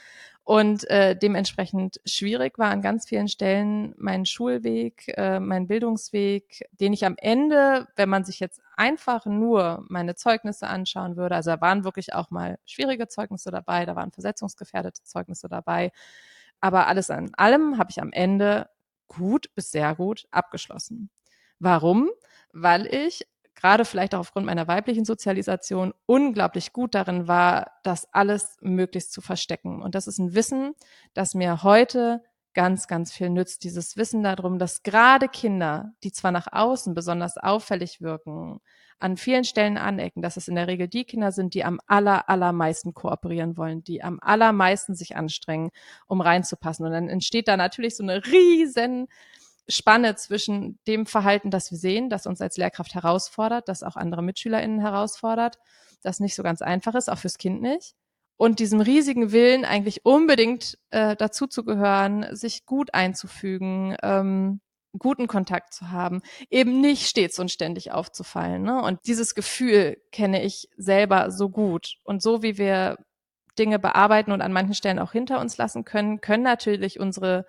und äh, dementsprechend schwierig war an ganz vielen Stellen mein Schulweg, äh, mein Bildungsweg, den ich am Ende, wenn man sich jetzt einfach nur meine Zeugnisse anschauen würde, also da waren wirklich auch mal schwierige Zeugnisse dabei, da waren versetzungsgefährdete Zeugnisse dabei, aber alles an allem habe ich am Ende gut bis sehr gut abgeschlossen. Warum? Weil ich gerade vielleicht auch aufgrund meiner weiblichen Sozialisation unglaublich gut darin war, das alles möglichst zu verstecken. Und das ist ein Wissen, das mir heute ganz, ganz viel nützt. Dieses Wissen darum, dass gerade Kinder, die zwar nach außen besonders auffällig wirken, an vielen Stellen anecken, dass es in der Regel die Kinder sind, die am aller, allermeisten kooperieren wollen, die am allermeisten sich anstrengen, um reinzupassen. Und dann entsteht da natürlich so eine riesen Spanne zwischen dem Verhalten, das wir sehen, das uns als Lehrkraft herausfordert, das auch andere MitschülerInnen herausfordert, das nicht so ganz einfach ist, auch fürs Kind nicht. Und diesem riesigen Willen, eigentlich unbedingt äh, dazu zu gehören, sich gut einzufügen, ähm, guten Kontakt zu haben, eben nicht stets und ständig aufzufallen. Ne? Und dieses Gefühl kenne ich selber so gut. Und so wie wir Dinge bearbeiten und an manchen Stellen auch hinter uns lassen können, können natürlich unsere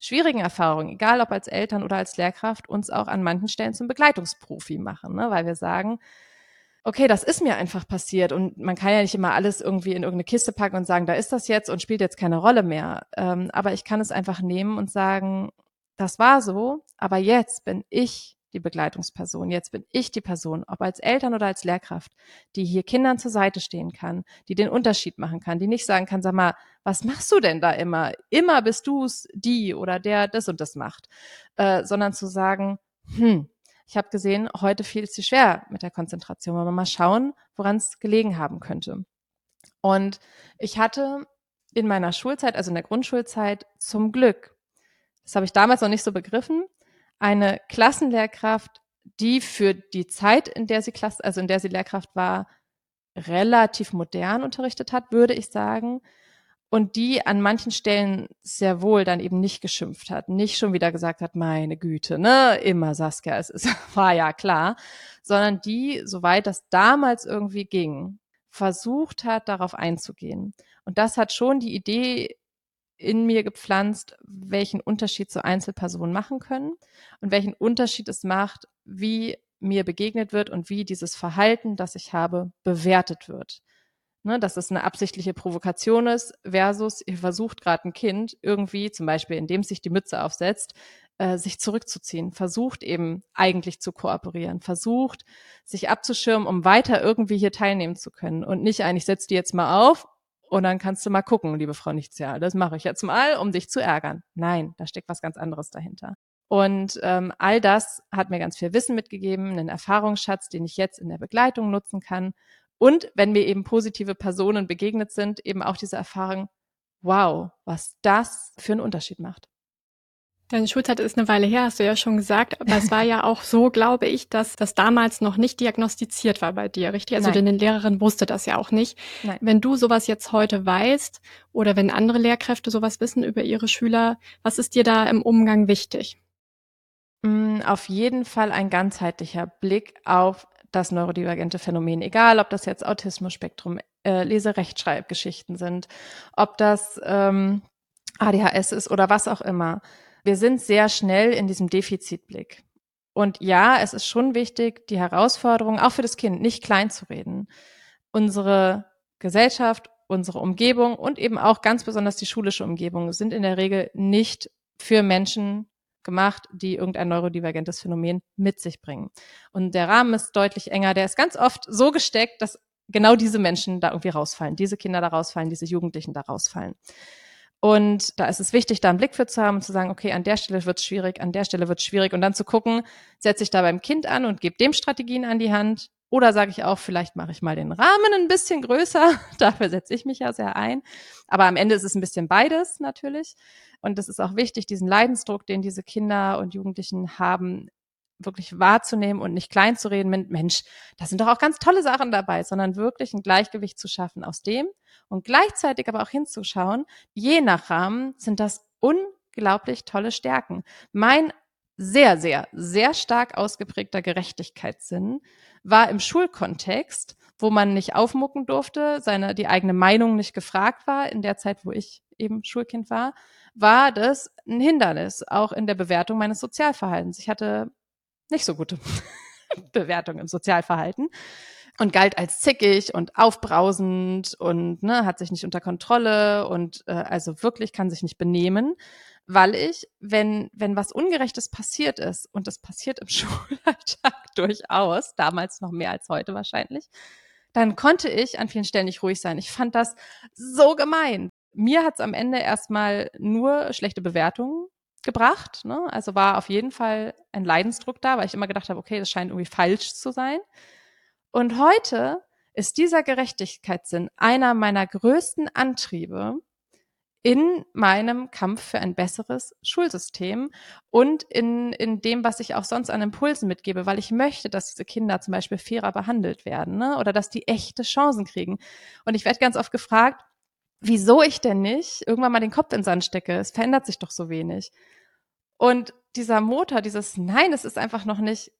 schwierigen Erfahrungen, egal ob als Eltern oder als Lehrkraft, uns auch an manchen Stellen zum Begleitungsprofi machen, ne? weil wir sagen, okay, das ist mir einfach passiert und man kann ja nicht immer alles irgendwie in irgendeine Kiste packen und sagen, da ist das jetzt und spielt jetzt keine Rolle mehr. Ähm, aber ich kann es einfach nehmen und sagen, das war so, aber jetzt bin ich die Begleitungsperson. Jetzt bin ich die Person, ob als Eltern oder als Lehrkraft, die hier Kindern zur Seite stehen kann, die den Unterschied machen kann, die nicht sagen kann, sag mal, was machst du denn da immer? Immer bist du's, die oder der das und das macht, äh, sondern zu sagen, hm, ich habe gesehen, heute fiel es dir schwer mit der Konzentration, aber mal schauen, woran es gelegen haben könnte. Und ich hatte in meiner Schulzeit, also in der Grundschulzeit, zum Glück, das habe ich damals noch nicht so begriffen, eine Klassenlehrkraft, die für die Zeit, in der sie Klasse, also in der sie Lehrkraft war, relativ modern unterrichtet hat, würde ich sagen. und die an manchen Stellen sehr wohl dann eben nicht geschimpft hat, nicht schon wieder gesagt hat, meine Güte, ne, immer Saskia, es ist, war ja klar, sondern die, soweit das damals irgendwie ging, versucht hat, darauf einzugehen. Und das hat schon die Idee in mir gepflanzt, welchen Unterschied so Einzelpersonen machen können und welchen Unterschied es macht, wie mir begegnet wird und wie dieses Verhalten, das ich habe, bewertet wird. Ne, dass es eine absichtliche Provokation ist, versus ihr versucht gerade ein Kind irgendwie, zum Beispiel indem es sich die Mütze aufsetzt, äh, sich zurückzuziehen, versucht eben eigentlich zu kooperieren, versucht sich abzuschirmen, um weiter irgendwie hier teilnehmen zu können. Und nicht eigentlich setzt die jetzt mal auf und dann kannst du mal gucken, liebe Frau Nichtsjahr, das mache ich jetzt mal, um dich zu ärgern. Nein, da steckt was ganz anderes dahinter. Und ähm, all das hat mir ganz viel Wissen mitgegeben, einen Erfahrungsschatz, den ich jetzt in der Begleitung nutzen kann und wenn mir eben positive Personen begegnet sind, eben auch diese Erfahrung, wow, was das für einen Unterschied macht. Deine Schulzeit ist eine Weile her, hast du ja schon gesagt, aber es war ja auch so, glaube ich, dass das damals noch nicht diagnostiziert war bei dir, richtig? Also deine Lehrerin wusste das ja auch nicht. Nein. Wenn du sowas jetzt heute weißt oder wenn andere Lehrkräfte sowas wissen über ihre Schüler, was ist dir da im Umgang wichtig? Mm, auf jeden Fall ein ganzheitlicher Blick auf das neurodivergente Phänomen, egal ob das jetzt Autismus-Spektrum, äh, Leserechtschreibgeschichten sind, ob das ähm, ADHS ist oder was auch immer. Wir sind sehr schnell in diesem Defizitblick. Und ja, es ist schon wichtig, die Herausforderung auch für das Kind nicht klein zu reden. Unsere Gesellschaft, unsere Umgebung und eben auch ganz besonders die schulische Umgebung sind in der Regel nicht für Menschen gemacht, die irgendein neurodivergentes Phänomen mit sich bringen. Und der Rahmen ist deutlich enger. Der ist ganz oft so gesteckt, dass genau diese Menschen da irgendwie rausfallen, diese Kinder da rausfallen, diese Jugendlichen da rausfallen. Und da ist es wichtig, da einen Blick für zu haben und zu sagen, okay, an der Stelle wird es schwierig, an der Stelle wird es schwierig und dann zu gucken, setze ich da beim Kind an und gebe dem Strategien an die Hand oder sage ich auch, vielleicht mache ich mal den Rahmen ein bisschen größer, dafür setze ich mich ja sehr ein. Aber am Ende ist es ein bisschen beides natürlich. Und es ist auch wichtig, diesen Leidensdruck, den diese Kinder und Jugendlichen haben, wirklich wahrzunehmen und nicht klein zu reden mit, Mensch, da sind doch auch ganz tolle Sachen dabei, sondern wirklich ein Gleichgewicht zu schaffen aus dem und gleichzeitig aber auch hinzuschauen, je nach Rahmen sind das unglaublich tolle Stärken. Mein sehr, sehr, sehr stark ausgeprägter Gerechtigkeitssinn war im Schulkontext, wo man nicht aufmucken durfte, seine, die eigene Meinung nicht gefragt war, in der Zeit, wo ich eben Schulkind war, war das ein Hindernis, auch in der Bewertung meines Sozialverhaltens. Ich hatte nicht so gute Bewertung im Sozialverhalten und galt als zickig und aufbrausend und ne, hat sich nicht unter Kontrolle und äh, also wirklich kann sich nicht benehmen, weil ich, wenn, wenn was Ungerechtes passiert ist, und das passiert im Schulalltag durchaus, damals noch mehr als heute wahrscheinlich, dann konnte ich an vielen Stellen nicht ruhig sein. Ich fand das so gemein. Mir hat's am Ende erstmal nur schlechte Bewertungen gebracht. Ne? Also war auf jeden Fall ein Leidensdruck da, weil ich immer gedacht habe, okay, das scheint irgendwie falsch zu sein. Und heute ist dieser Gerechtigkeitssinn einer meiner größten Antriebe in meinem Kampf für ein besseres Schulsystem und in, in dem, was ich auch sonst an Impulsen mitgebe, weil ich möchte, dass diese Kinder zum Beispiel fairer behandelt werden ne? oder dass die echte Chancen kriegen. Und ich werde ganz oft gefragt, wieso ich denn nicht irgendwann mal den Kopf in den Sand stecke. Es verändert sich doch so wenig. Und dieser Motor, dieses Nein, es ist einfach noch nicht,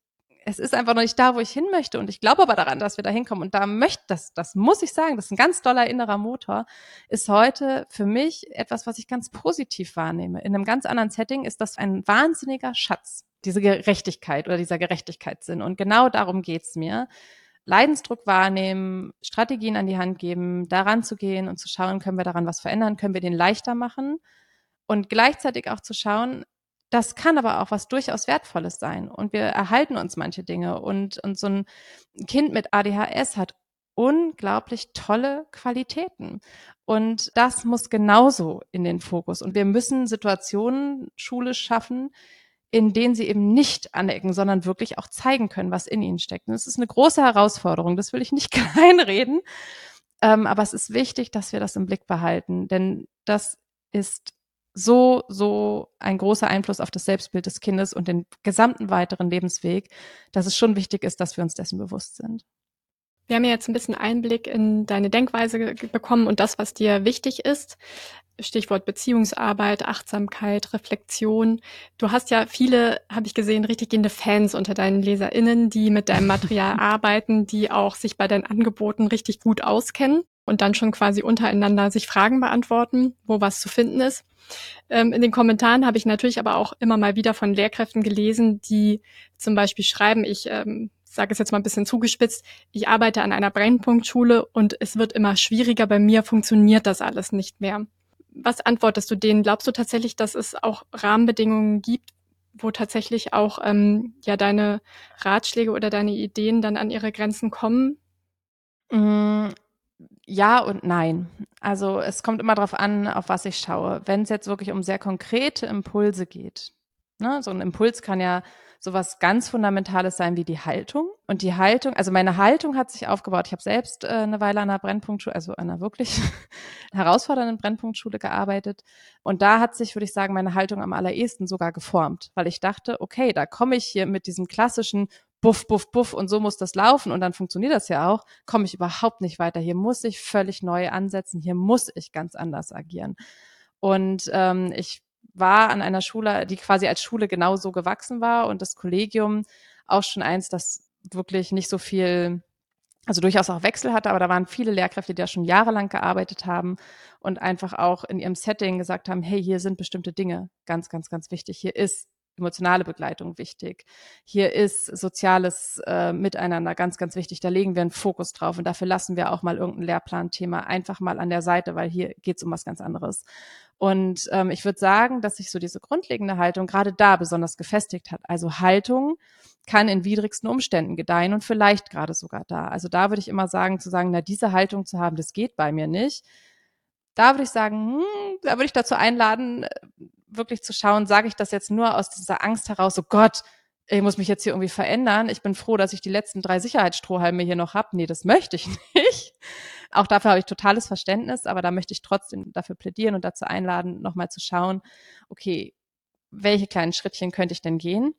es ist einfach noch nicht da, wo ich hin möchte. Und ich glaube aber daran, dass wir da hinkommen. Und da möchte, das, das muss ich sagen, das ist ein ganz toller innerer Motor, ist heute für mich etwas, was ich ganz positiv wahrnehme. In einem ganz anderen Setting ist das ein wahnsinniger Schatz, diese Gerechtigkeit oder dieser Gerechtigkeitssinn. Und genau darum geht's mir. Leidensdruck wahrnehmen, Strategien an die Hand geben, daran zu gehen und zu schauen, können wir daran was verändern, können wir den leichter machen und gleichzeitig auch zu schauen, das kann aber auch was durchaus Wertvolles sein und wir erhalten uns manche Dinge und, und so ein Kind mit ADHS hat unglaublich tolle Qualitäten. Und das muss genauso in den Fokus. Und wir müssen Situationen schulisch schaffen, in denen sie eben nicht anecken, sondern wirklich auch zeigen können, was in ihnen steckt. Und das ist eine große Herausforderung, das will ich nicht kleinreden. Ähm, aber es ist wichtig, dass wir das im Blick behalten, denn das ist so, so ein großer Einfluss auf das Selbstbild des Kindes und den gesamten weiteren Lebensweg, dass es schon wichtig ist, dass wir uns dessen bewusst sind. Wir haben ja jetzt ein bisschen Einblick in deine Denkweise bekommen und das, was dir wichtig ist. Stichwort Beziehungsarbeit, Achtsamkeit, Reflexion. Du hast ja viele, habe ich gesehen, richtig gehende Fans unter deinen LeserInnen, die mit deinem Material arbeiten, die auch sich bei deinen Angeboten richtig gut auskennen und dann schon quasi untereinander sich Fragen beantworten, wo was zu finden ist. Ähm, in den Kommentaren habe ich natürlich aber auch immer mal wieder von Lehrkräften gelesen, die zum Beispiel schreiben, ich ähm, sage es jetzt mal ein bisschen zugespitzt, ich arbeite an einer Brennpunktschule und es wird immer schwieriger, bei mir funktioniert das alles nicht mehr. Was antwortest du denen? Glaubst du tatsächlich, dass es auch Rahmenbedingungen gibt, wo tatsächlich auch ähm, ja deine Ratschläge oder deine Ideen dann an ihre Grenzen kommen? Mm, ja und nein. Also es kommt immer darauf an, auf was ich schaue. Wenn es jetzt wirklich um sehr konkrete Impulse geht, ne, so ein Impuls kann ja sowas ganz Fundamentales sein wie die Haltung. Und die Haltung, also meine Haltung hat sich aufgebaut. Ich habe selbst äh, eine Weile an einer Brennpunktschule, also an einer wirklich herausfordernden Brennpunktschule gearbeitet. Und da hat sich, würde ich sagen, meine Haltung am allerersten sogar geformt, weil ich dachte, okay, da komme ich hier mit diesem klassischen Buff, Buff, Buff und so muss das laufen und dann funktioniert das ja auch, komme ich überhaupt nicht weiter. Hier muss ich völlig neu ansetzen, hier muss ich ganz anders agieren. Und ähm, ich war an einer Schule, die quasi als Schule genauso gewachsen war und das Kollegium auch schon eins, das wirklich nicht so viel, also durchaus auch Wechsel hatte, aber da waren viele Lehrkräfte, die da schon jahrelang gearbeitet haben und einfach auch in ihrem Setting gesagt haben, hey, hier sind bestimmte Dinge ganz, ganz, ganz wichtig. Hier ist emotionale Begleitung wichtig. Hier ist soziales äh, Miteinander ganz, ganz wichtig. Da legen wir einen Fokus drauf und dafür lassen wir auch mal irgendein Lehrplanthema einfach mal an der Seite, weil hier geht es um was ganz anderes. Und ähm, ich würde sagen, dass sich so diese grundlegende Haltung gerade da besonders gefestigt hat. Also Haltung kann in widrigsten Umständen gedeihen und vielleicht gerade sogar da. Also da würde ich immer sagen, zu sagen, na, diese Haltung zu haben, das geht bei mir nicht. Da würde ich sagen, hm, da würde ich dazu einladen, äh, wirklich zu schauen, sage ich das jetzt nur aus dieser Angst heraus, so Gott, ich muss mich jetzt hier irgendwie verändern. Ich bin froh, dass ich die letzten drei Sicherheitsstrohhalme hier noch habe. Nee, das möchte ich nicht. Auch dafür habe ich totales Verständnis, aber da möchte ich trotzdem dafür plädieren und dazu einladen, nochmal zu schauen, okay, welche kleinen Schrittchen könnte ich denn gehen?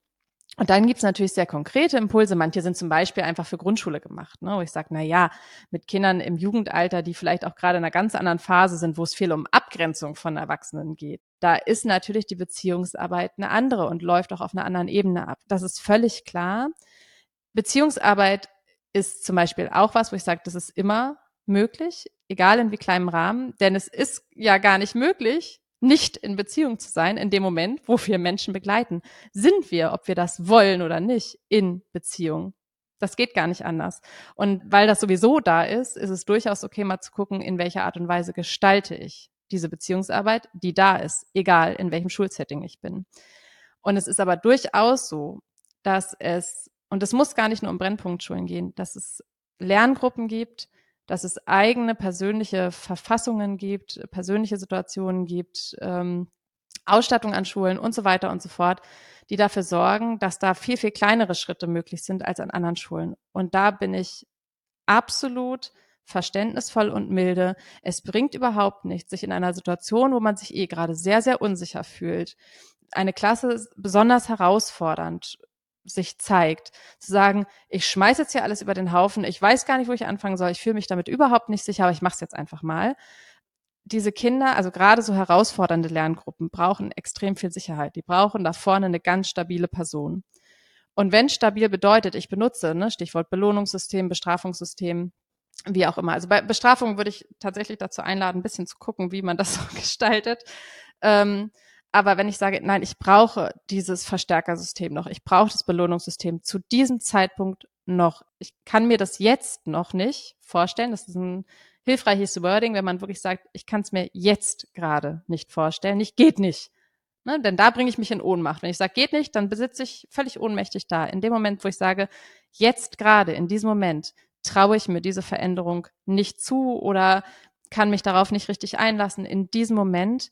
Und dann gibt's natürlich sehr konkrete Impulse. Manche sind zum Beispiel einfach für Grundschule gemacht, ne? wo ich sage, na ja, mit Kindern im Jugendalter, die vielleicht auch gerade in einer ganz anderen Phase sind, wo es viel um Abgrenzung von Erwachsenen geht. Da ist natürlich die Beziehungsarbeit eine andere und läuft auch auf einer anderen Ebene ab. Das ist völlig klar. Beziehungsarbeit ist zum Beispiel auch was, wo ich sage, das ist immer möglich, egal in wie kleinem Rahmen, denn es ist ja gar nicht möglich, nicht in Beziehung zu sein in dem Moment, wo wir Menschen begleiten. Sind wir, ob wir das wollen oder nicht, in Beziehung? Das geht gar nicht anders. Und weil das sowieso da ist, ist es durchaus okay, mal zu gucken, in welcher Art und Weise gestalte ich diese Beziehungsarbeit, die da ist, egal in welchem Schulsetting ich bin. Und es ist aber durchaus so, dass es, und es muss gar nicht nur um Brennpunktschulen gehen, dass es Lerngruppen gibt, dass es eigene persönliche Verfassungen gibt, persönliche Situationen gibt, ähm, Ausstattung an Schulen und so weiter und so fort, die dafür sorgen, dass da viel, viel kleinere Schritte möglich sind als an anderen Schulen. Und da bin ich absolut verständnisvoll und milde. Es bringt überhaupt nichts, sich in einer Situation, wo man sich eh gerade sehr, sehr unsicher fühlt, eine Klasse besonders herausfordernd sich zeigt. Zu sagen, ich schmeiße jetzt hier alles über den Haufen, ich weiß gar nicht, wo ich anfangen soll, ich fühle mich damit überhaupt nicht sicher, aber ich mache es jetzt einfach mal. Diese Kinder, also gerade so herausfordernde Lerngruppen, brauchen extrem viel Sicherheit. Die brauchen da vorne eine ganz stabile Person. Und wenn stabil bedeutet, ich benutze, ne, Stichwort Belohnungssystem, Bestrafungssystem, wie auch immer. Also bei Bestrafung würde ich tatsächlich dazu einladen, ein bisschen zu gucken, wie man das so gestaltet. Ähm, aber wenn ich sage, nein, ich brauche dieses Verstärkersystem noch, ich brauche das Belohnungssystem zu diesem Zeitpunkt noch, ich kann mir das jetzt noch nicht vorstellen, das ist ein hilfreiches Wording, wenn man wirklich sagt, ich kann es mir jetzt gerade nicht vorstellen, nicht geht nicht. Ne? Denn da bringe ich mich in Ohnmacht. Wenn ich sage, geht nicht, dann besitze ich völlig ohnmächtig da. In dem Moment, wo ich sage, jetzt gerade, in diesem Moment, traue ich mir diese Veränderung nicht zu oder kann mich darauf nicht richtig einlassen. In diesem Moment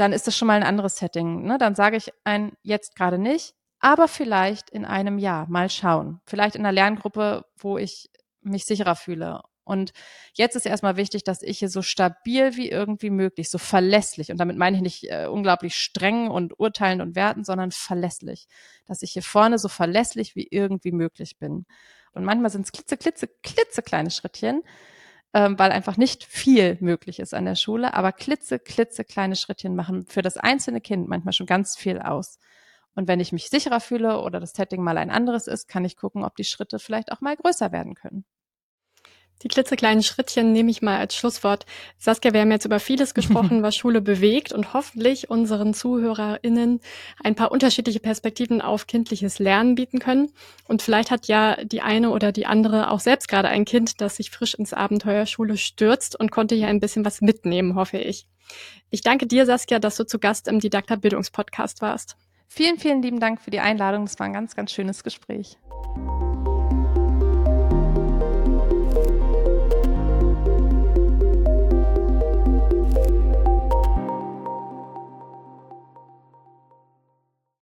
dann ist das schon mal ein anderes Setting. Ne? Dann sage ich ein jetzt gerade nicht, aber vielleicht in einem Jahr mal schauen. Vielleicht in einer Lerngruppe, wo ich mich sicherer fühle. Und jetzt ist erstmal wichtig, dass ich hier so stabil wie irgendwie möglich, so verlässlich, und damit meine ich nicht äh, unglaublich streng und urteilend und werten, sondern verlässlich, dass ich hier vorne so verlässlich wie irgendwie möglich bin. Und manchmal sind es klitze, klitze, klitzekleine Schrittchen, ähm, weil einfach nicht viel möglich ist an der Schule, aber klitze, klitze kleine Schrittchen machen für das einzelne Kind manchmal schon ganz viel aus. Und wenn ich mich sicherer fühle oder das Setting mal ein anderes ist, kann ich gucken, ob die Schritte vielleicht auch mal größer werden können. Die klitzekleinen Schrittchen nehme ich mal als Schlusswort. Saskia, wir haben jetzt über vieles gesprochen, was Schule bewegt und hoffentlich unseren ZuhörerInnen ein paar unterschiedliche Perspektiven auf kindliches Lernen bieten können. Und vielleicht hat ja die eine oder die andere auch selbst gerade ein Kind, das sich frisch ins Abenteuer Schule stürzt und konnte hier ein bisschen was mitnehmen, hoffe ich. Ich danke dir, Saskia, dass du zu Gast im Didakta Bildungspodcast warst. Vielen, vielen lieben Dank für die Einladung. Es war ein ganz, ganz schönes Gespräch.